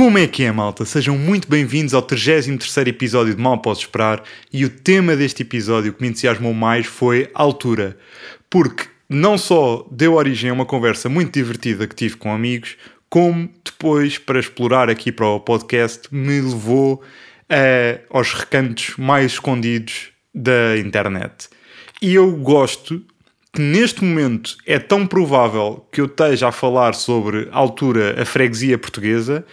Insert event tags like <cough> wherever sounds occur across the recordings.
Como é que é, malta? Sejam muito bem-vindos ao 33 episódio de Mal Posso Esperar e o tema deste episódio que me entusiasmou mais foi altura, porque não só deu origem a uma conversa muito divertida que tive com amigos, como depois, para explorar aqui para o podcast, me levou eh, aos recantos mais escondidos da internet. E eu gosto que neste momento é tão provável que eu esteja a falar sobre altura, a freguesia portuguesa,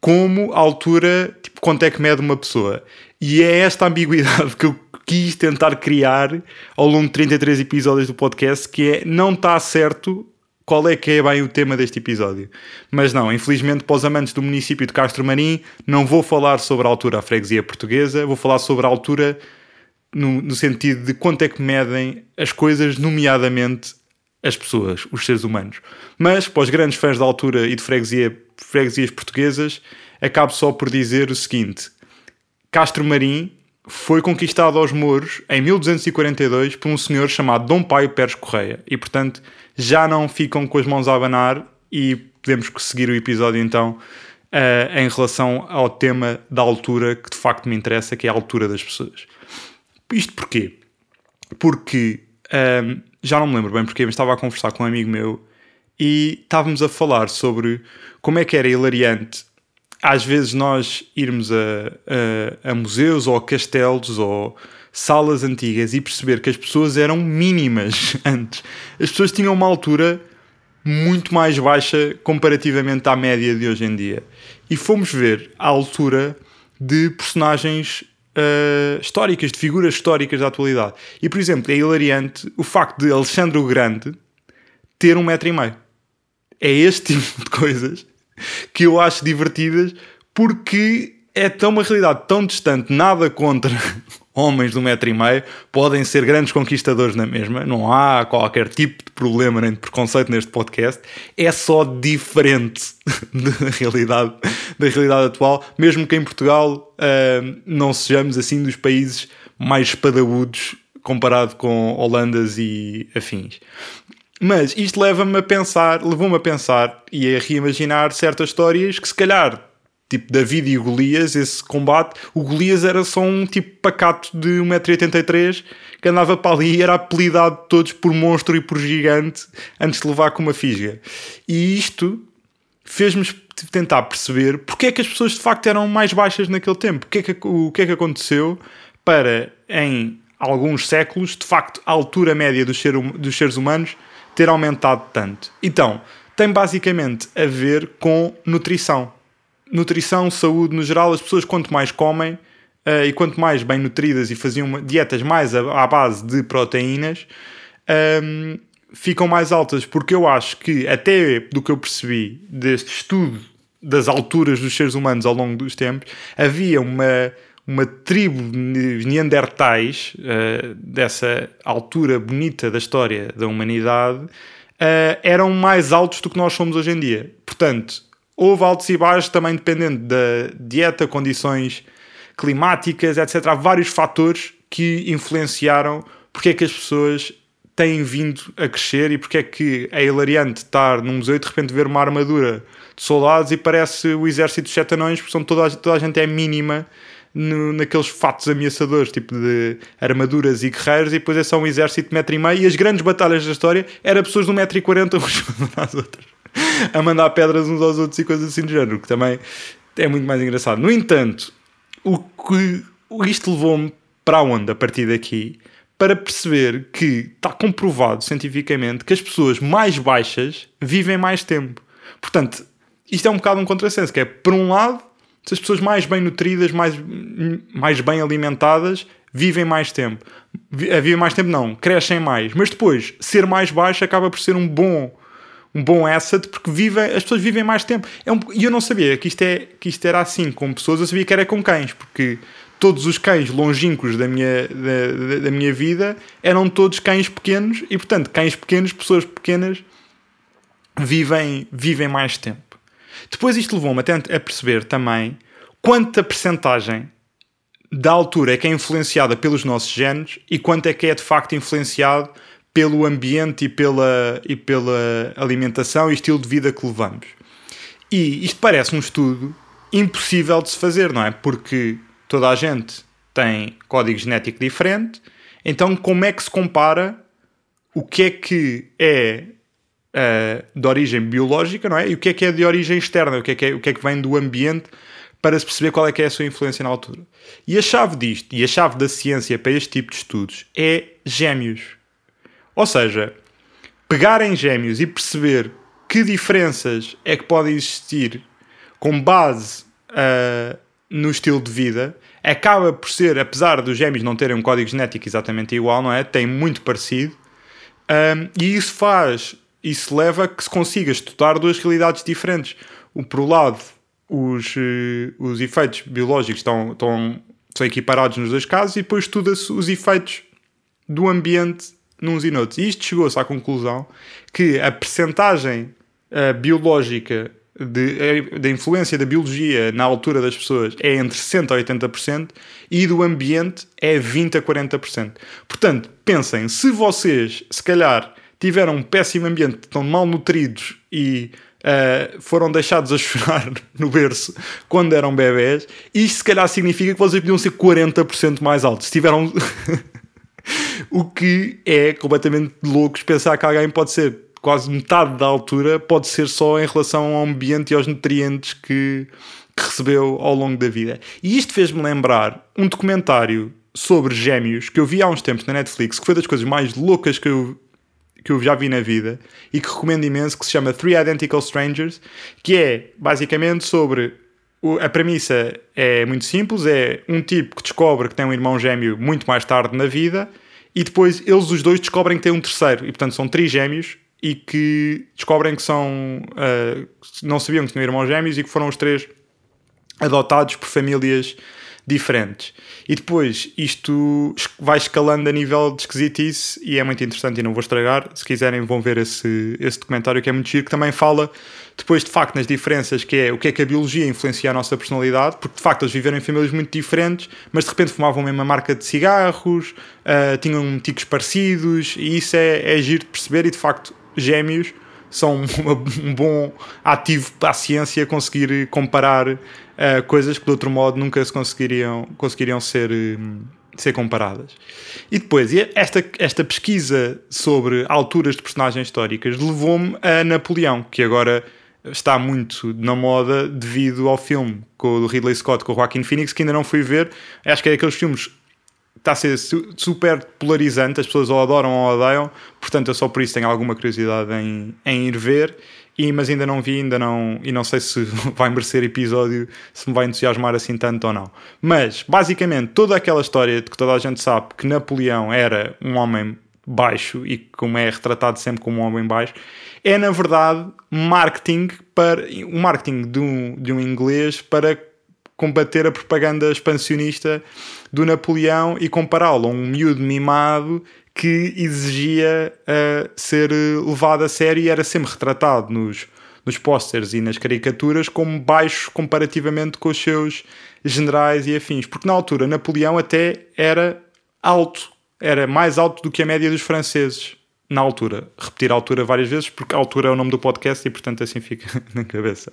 como a altura, tipo, quanto é que mede uma pessoa. E é esta ambiguidade que eu quis tentar criar ao longo de 33 episódios do podcast, que é não está certo qual é que é bem o tema deste episódio. Mas não, infelizmente para os amantes do município de Castro Marim, não vou falar sobre a altura a freguesia portuguesa, vou falar sobre a altura no, no sentido de quanto é que medem as coisas, nomeadamente as pessoas, os seres humanos. Mas para os grandes fãs da altura e de freguesia, freguesias portuguesas, acabo só por dizer o seguinte: Castro Marim foi conquistado aos mouros em 1242 por um senhor chamado Dom Paio Pérez Correia e, portanto, já não ficam com as mãos a abanar e podemos seguir o episódio então eh, em relação ao tema da altura que de facto me interessa, que é a altura das pessoas. Isto porquê? Porque ahm, já não me lembro bem porque, mas estava a conversar com um amigo meu e estávamos a falar sobre como é que era hilariante às vezes nós irmos a, a, a museus ou a castelos ou salas antigas e perceber que as pessoas eram mínimas <laughs> antes. As pessoas tinham uma altura muito mais baixa comparativamente à média de hoje em dia. E fomos ver a altura de personagens uh, históricas, de figuras históricas da atualidade. E, por exemplo, é hilariante o facto de Alexandre o Grande ter um metro e meio. É este tipo de coisas que eu acho divertidas porque é tão uma realidade tão distante, nada contra <laughs> homens do metro e meio, podem ser grandes conquistadores na mesma, não há qualquer tipo de problema nem de preconceito neste podcast, é só diferente <laughs> da realidade, da realidade atual, mesmo que em Portugal uh, não sejamos assim dos países mais espadaúdos comparado com Holandas e afins. Mas isto leva-me a pensar, levou-me a pensar e a reimaginar certas histórias que se calhar, tipo David e Golias, esse combate, o Golias era só um tipo pacato de 1,83m que andava para ali e era apelidado de todos por monstro e por gigante antes de levar com uma fisga. E isto fez-me tentar perceber porque é que as pessoas de facto eram mais baixas naquele tempo. O que é que, o que, é que aconteceu para, em alguns séculos, de facto, a altura média dos, ser, dos seres humanos ter aumentado tanto. Então, tem basicamente a ver com nutrição. Nutrição, saúde no geral, as pessoas quanto mais comem uh, e quanto mais bem nutridas e faziam dietas mais à, à base de proteínas, um, ehm, ficam mais altas, porque eu acho que, até do que eu percebi deste estudo das alturas dos seres humanos ao longo dos tempos, havia uma, uma tribo de neandertais, uh, dessa altura bonita da história da humanidade, uh, eram mais altos do que nós somos hoje em dia. Portanto, houve altos e baixos também dependendo da dieta, condições climáticas, etc. Há vários fatores que influenciaram porque é que as pessoas têm vindo a crescer e porque é que é hilariante estar num museu e de repente ver uma armadura de soldados e parece o exército dos sete anões, porque são toda, a, toda a gente é mínima no, naqueles fatos ameaçadores, tipo de armaduras e guerreiros, e depois é só um exército de metro e meio. E as grandes batalhas da história eram pessoas de um metro e quarenta <laughs> umas às outras, a mandar pedras uns aos outros e coisas assim do género, que também é muito mais engraçado. No entanto, o que isto levou-me para onde a partir daqui? Para perceber que está comprovado cientificamente que as pessoas mais baixas vivem mais tempo. Portanto, isto é um bocado um contrassenso, que é, por um lado, se as pessoas mais bem nutridas, mais, mais bem alimentadas, vivem mais tempo. A viver mais tempo não, crescem mais. Mas depois, ser mais baixo acaba por ser um bom um bom asset porque vivem, as pessoas vivem mais tempo. É um, e eu não sabia que isto, é, que isto era assim com pessoas, eu sabia que era com cães, porque todos os cães longínquos da minha, da, da minha vida eram todos cães pequenos e, portanto, cães pequenos, pessoas pequenas, vivem, vivem mais tempo. Depois isto levou-me a, perceber também quanta percentagem da altura é que é influenciada pelos nossos genes e quanto é que é de facto influenciado pelo ambiente e pela, e pela alimentação e estilo de vida que levamos. E isto parece um estudo impossível de se fazer, não é? Porque toda a gente tem código genético diferente, então como é que se compara o que é que é uh, de origem biológica, não é? E o que é que é de origem externa, o que é que, é, o que, é que vem do ambiente para se perceber qual é que é a sua influência na altura. E a chave disto, e a chave da ciência para este tipo de estudos, é gêmeos. Ou seja, pegar em gêmeos e perceber que diferenças é que podem existir com base uh, no estilo de vida, acaba por ser, apesar dos gêmeos não terem um código genético exatamente igual, não é? Tem muito parecido. Um, e isso faz, isso leva a que se consiga estudar duas realidades diferentes. Por um lado, os, uh, os efeitos biológicos estão, estão, são equiparados nos dois casos e depois estuda-se os efeitos do ambiente nos e noutros. E isto chegou-se à conclusão que a percentagem uh, biológica de, da influência da biologia na altura das pessoas é entre 60% a 80% e do ambiente é 20% a 40%. Portanto, pensem, se vocês, se calhar, tiveram um péssimo ambiente, estão mal nutridos e uh, foram deixados a chorar <laughs> no berço quando eram bebés, isto se calhar significa que vocês podiam ser 40% mais altos. Se tiveram. <laughs> o que é completamente louco pensar que alguém pode ser quase metade da altura pode ser só em relação ao ambiente e aos nutrientes que, que recebeu ao longo da vida. E isto fez-me lembrar um documentário sobre gêmeos que eu vi há uns tempos na Netflix, que foi das coisas mais loucas que eu, que eu já vi na vida e que recomendo imenso, que se chama Three Identical Strangers, que é basicamente sobre. A premissa é muito simples: é um tipo que descobre que tem um irmão gêmeo muito mais tarde na vida e depois eles os dois descobrem que tem um terceiro. E portanto são três gêmeos e que descobrem que são. Uh, não sabiam que tinham irmãos gêmeos e que foram os três adotados por famílias diferentes. E depois isto vai escalando a nível de esquisitice e é muito interessante e não vou estragar. Se quiserem, vão ver esse, esse documentário que é muito giro, que também fala depois de facto nas diferenças que é o que é que a biologia influencia a nossa personalidade, porque de facto eles viveram em famílias muito diferentes, mas de repente fumavam a mesma marca de cigarros, uh, tinham ticos parecidos, e isso é, é giro de perceber e de facto gêmeos são <laughs> um bom ativo para a ciência conseguir comparar uh, coisas que de outro modo nunca se conseguiriam, conseguiriam ser, um, ser comparadas. E depois, esta, esta pesquisa sobre alturas de personagens históricas levou-me a Napoleão, que agora está muito na moda devido ao filme com o Ridley Scott com o Joaquin Phoenix, que ainda não fui ver. Acho que é daqueles filmes está a ser super polarizante, as pessoas ou adoram ou odeiam, portanto eu só por isso tenho alguma curiosidade em, em ir ver, e, mas ainda não vi, ainda não, e não sei se <laughs> vai merecer episódio, se me vai entusiasmar assim tanto ou não. Mas, basicamente, toda aquela história de que toda a gente sabe que Napoleão era um homem baixo e como é retratado sempre como um homem baixo, é na verdade marketing para o marketing de um, de um inglês para combater a propaganda expansionista do Napoleão e compará-lo a um miúdo mimado que exigia uh, ser levado a sério e era sempre retratado nos, nos pósteres e nas caricaturas como baixo comparativamente com os seus generais e afins. Porque na altura Napoleão até era alto, era mais alto do que a média dos franceses. Na altura. Repetir a altura várias vezes, porque a altura é o nome do podcast e portanto assim fica <laughs> na cabeça.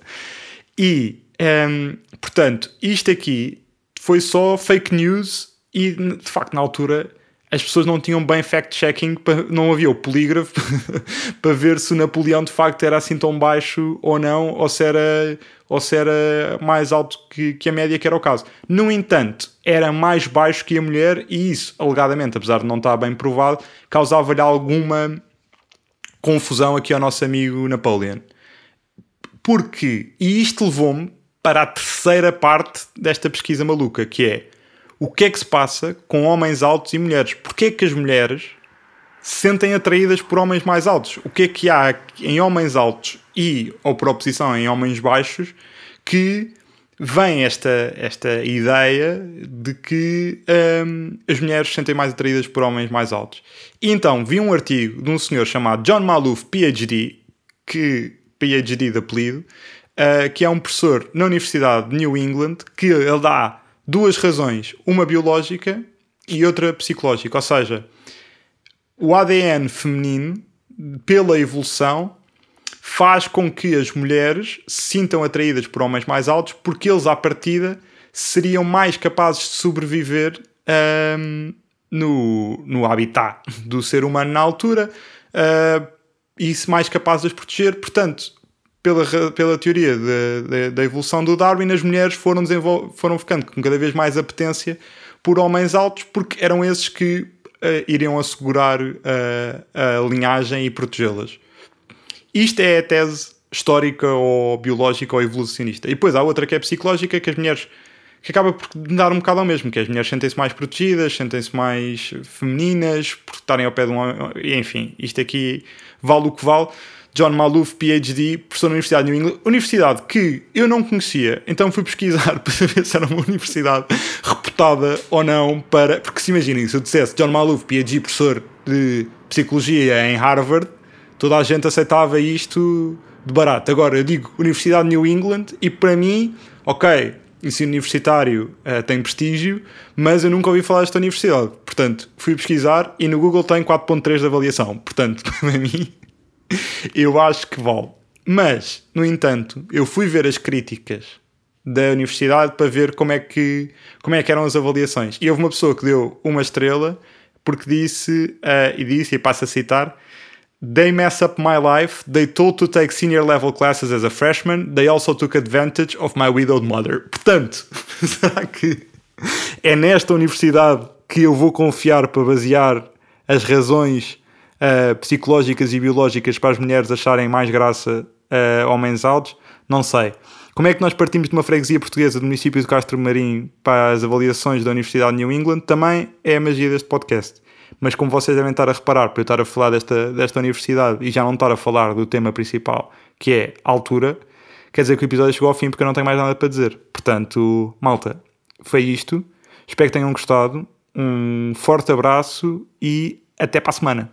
E, um, ehm, portanto, isto aqui foi só fake news e de facto na altura as pessoas não tinham bem fact-checking, não havia o polígrafo <laughs> para ver se o Napoleão de facto era assim tão baixo ou não, ou se era, ou se era mais alto que, que a média, que era o caso. No entanto, era mais baixo que a mulher e isso, alegadamente, apesar de não estar bem provado, causava-lhe alguma confusão aqui ao nosso amigo Napoleão. Porque, e isto levou-me para a terceira parte desta pesquisa maluca, que é o que é que se passa com homens altos e mulheres? Porquê é que as mulheres se sentem atraídas por homens mais altos? O que é que há em homens altos e, ou por oposição, em homens baixos, que vem esta, esta ideia de que um, as mulheres se sentem mais atraídas por homens mais altos. E então vi um artigo de um senhor chamado John Maloof, PhD, que PhD de apelido, uh, que é um professor na Universidade de New England, que ele dá duas razões, uma biológica e outra psicológica. Ou seja, o ADN feminino, pela evolução, faz com que as mulheres se sintam atraídas por homens mais altos porque eles, à partida, seriam mais capazes de sobreviver um, no, no habitat do ser humano na altura uh, e mais capazes de as proteger. Portanto, pela, pela teoria da evolução do Darwin, as mulheres foram, foram ficando com cada vez mais apetência por homens altos porque eram esses que uh, iriam assegurar uh, a linhagem e protegê-las. Isto é a tese histórica ou biológica ou evolucionista. E depois há outra que é psicológica, que as mulheres que acaba por dar um bocado ao mesmo, que as mulheres sentem-se mais protegidas, sentem-se mais femininas, por estarem ao pé de um homem, enfim, isto aqui vale o que vale. John Maloof, PhD, professor na Universidade de New England, universidade que eu não conhecia, então fui pesquisar <laughs> para saber se era uma universidade reputada ou não para. Porque se imaginem, se eu dissesse John Maloof, PhD, professor de Psicologia em Harvard, toda a gente aceitava isto de barato. Agora, eu digo Universidade de New England e para mim, ok, ensino universitário uh, tem prestígio, mas eu nunca ouvi falar desta universidade. Portanto, fui pesquisar e no Google tem 4.3 de avaliação. Portanto, <laughs> para mim, <laughs> eu acho que vale. Mas, no entanto, eu fui ver as críticas da universidade para ver como é que, como é que eram as avaliações. E houve uma pessoa que deu uma estrela porque disse, uh, e disse, e passo a citar, They mess up my life. They told to take senior level classes as a freshman. They also took advantage of my widowed mother. Portanto, <laughs> será que é nesta universidade que eu vou confiar para basear as razões uh, psicológicas e biológicas para as mulheres acharem mais graça a uh, homens altos? Não sei. Como é que nós partimos de uma freguesia portuguesa do município de Castro Marim para as avaliações da Universidade de New England? Também é a magia deste podcast mas como vocês devem estar a reparar, para eu estar a falar desta, desta universidade e já não estar a falar do tema principal, que é altura, quer dizer que o episódio chegou ao fim porque eu não tenho mais nada para dizer. Portanto, malta, foi isto. Espero que tenham gostado. Um forte abraço e até para a semana.